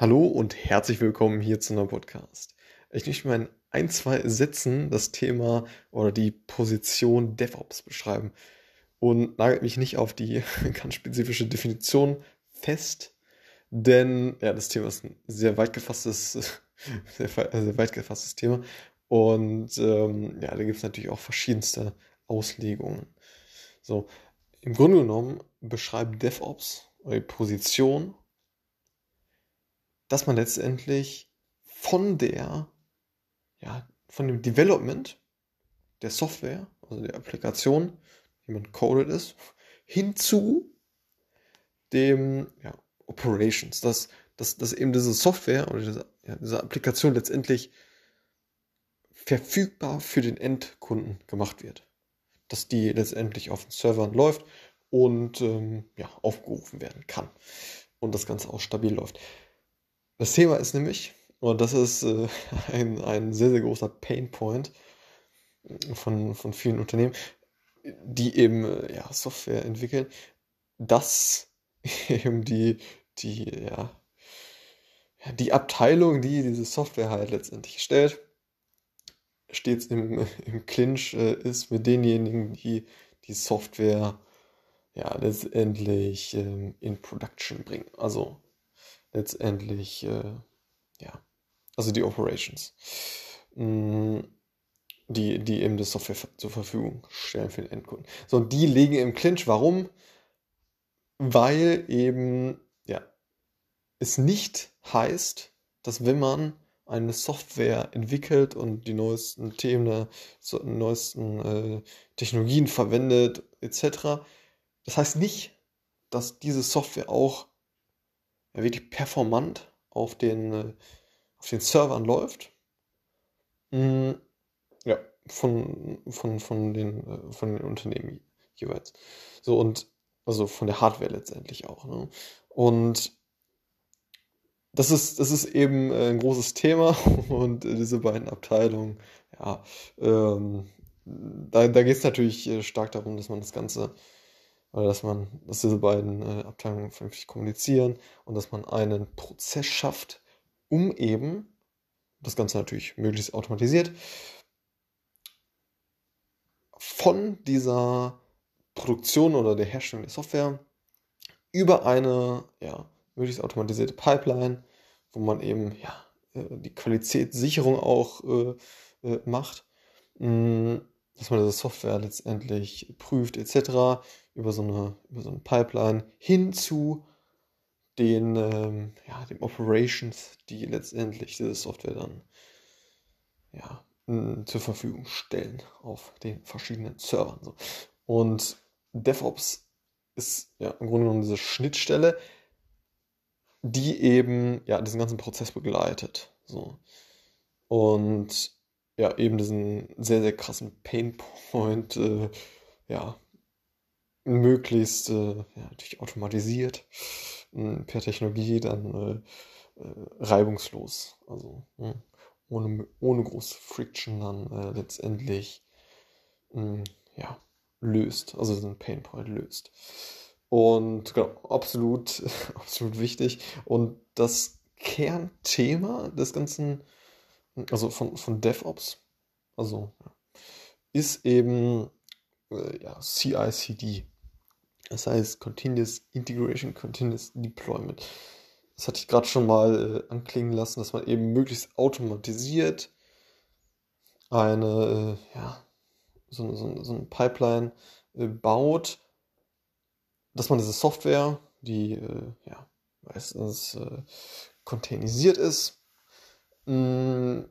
Hallo und herzlich willkommen hier zu einem Podcast. Ich möchte mal in ein, zwei Sätzen das Thema oder die Position DevOps beschreiben und nagelt mich nicht auf die ganz spezifische Definition fest, denn ja, das Thema ist ein sehr weit gefasstes, sehr, sehr weit gefasstes Thema und ähm, ja, da gibt es natürlich auch verschiedenste Auslegungen. So, im Grunde genommen beschreibt DevOps die Position dass man letztendlich von der, ja, von dem Development der Software, also der Applikation, die man coded ist, hinzu dem ja, Operations, dass, dass, dass eben diese Software oder diese, ja, diese Applikation letztendlich verfügbar für den Endkunden gemacht wird. Dass die letztendlich auf den Servern läuft und ähm, ja, aufgerufen werden kann. Und das Ganze auch stabil läuft. Das Thema ist nämlich, und das ist äh, ein, ein sehr, sehr großer Painpoint von, von vielen Unternehmen, die eben äh, ja, Software entwickeln, dass eben die, die, ja, die Abteilung, die diese Software halt letztendlich stellt, stets im, im Clinch äh, ist mit denjenigen, die die Software ja letztendlich ähm, in Production bringen. Also letztendlich, äh, ja, also die Operations, mh, mm, die, die eben das Software zur Verfügung stellen für den Endkunden. So, und die liegen im Clinch. Warum? Weil eben, ja, es nicht heißt, dass wenn man eine Software entwickelt und die neuesten Themen, so, neuesten äh, Technologien verwendet, etc. Das heißt nicht, dass diese Software auch wirklich performant auf den, äh, auf den Servern läuft. Mm, ja, von, von, von, den, äh, von den Unternehmen jeweils. So und also von der Hardware letztendlich auch. Ne? Und das ist, das ist eben äh, ein großes Thema und diese beiden Abteilungen, ja, ähm, da, da geht es natürlich stark darum, dass man das Ganze oder dass man, dass diese beiden äh, Abteilungen vernünftig kommunizieren und dass man einen Prozess schafft, um eben das Ganze natürlich möglichst automatisiert von dieser Produktion oder der Herstellung der Software über eine ja, möglichst automatisierte Pipeline, wo man eben ja, äh, die Qualitätssicherung auch äh, äh, macht, mh, dass man diese Software letztendlich prüft etc. über so eine, über so eine Pipeline hin zu den, ähm, ja, den Operations, die letztendlich diese Software dann ja, zur Verfügung stellen auf den verschiedenen Servern. So. Und DevOps ist ja im Grunde genommen diese Schnittstelle, die eben ja diesen ganzen Prozess begleitet. So. Und ja, eben diesen sehr, sehr krassen Painpoint, äh, ja, möglichst äh, ja, natürlich automatisiert äh, per Technologie dann äh, äh, reibungslos, also ne, ohne, ohne große Friction dann äh, letztendlich ja, löst, also diesen Painpoint löst. Und genau, absolut, absolut wichtig. Und das Kernthema des ganzen also von, von DevOps, also ist eben äh, ja, CI/CD. Das heißt Continuous Integration, Continuous Deployment. Das hatte ich gerade schon mal äh, anklingen lassen, dass man eben möglichst automatisiert eine, äh, ja, so, so, so eine Pipeline äh, baut, dass man diese Software, die äh, ja, meistens äh, containerisiert ist, Mm.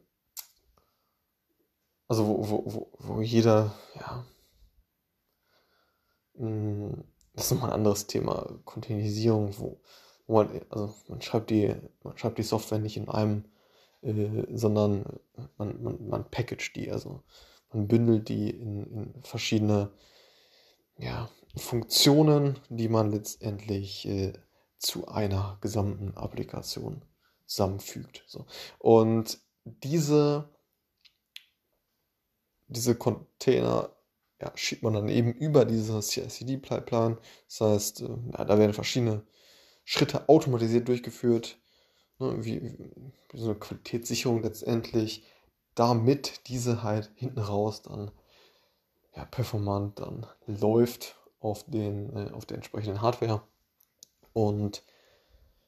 Also wo, wo, wo, wo jeder, ja, mm, das ist nochmal ein anderes Thema, Containerisierung, wo, wo man, also man schreibt die, man schreibt die Software nicht in einem, äh, sondern man, man, man packagt die, also man bündelt die in, in verschiedene ja, Funktionen, die man letztendlich äh, zu einer gesamten Applikation zusammenfügt. So. Und diese, diese Container ja, schiebt man dann eben über diese CI-CD-Pipeline. Das heißt, äh, ja, da werden verschiedene Schritte automatisiert durchgeführt. ne, wie, wie, so eine Qualitätssicherung letztendlich, damit diese halt hinten raus dann ja, performant dann läuft auf, den, äh, auf der entsprechenden Hardware und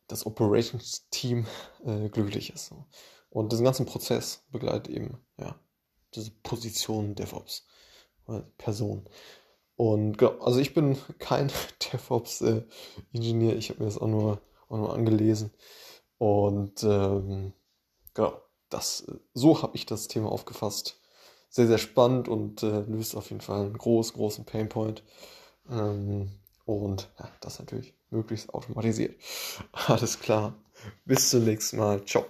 das Operations-Team äh, glücklich ist. Und diesen ganzen Prozess begleitet eben ja, diese Position DevOps, äh, Person. Und genau, also ich bin kein DevOps-Ingenieur, ich habe mir das auch nur, auch nur angelesen. Und ähm, genau, das, so habe ich das Thema aufgefasst. Sehr, sehr spannend und äh, löst auf jeden Fall einen großen, großen Painpoint. Ähm, und ja, das natürlich möglichst automatisiert. Alles klar. Bis zum nächsten Mal. Ciao.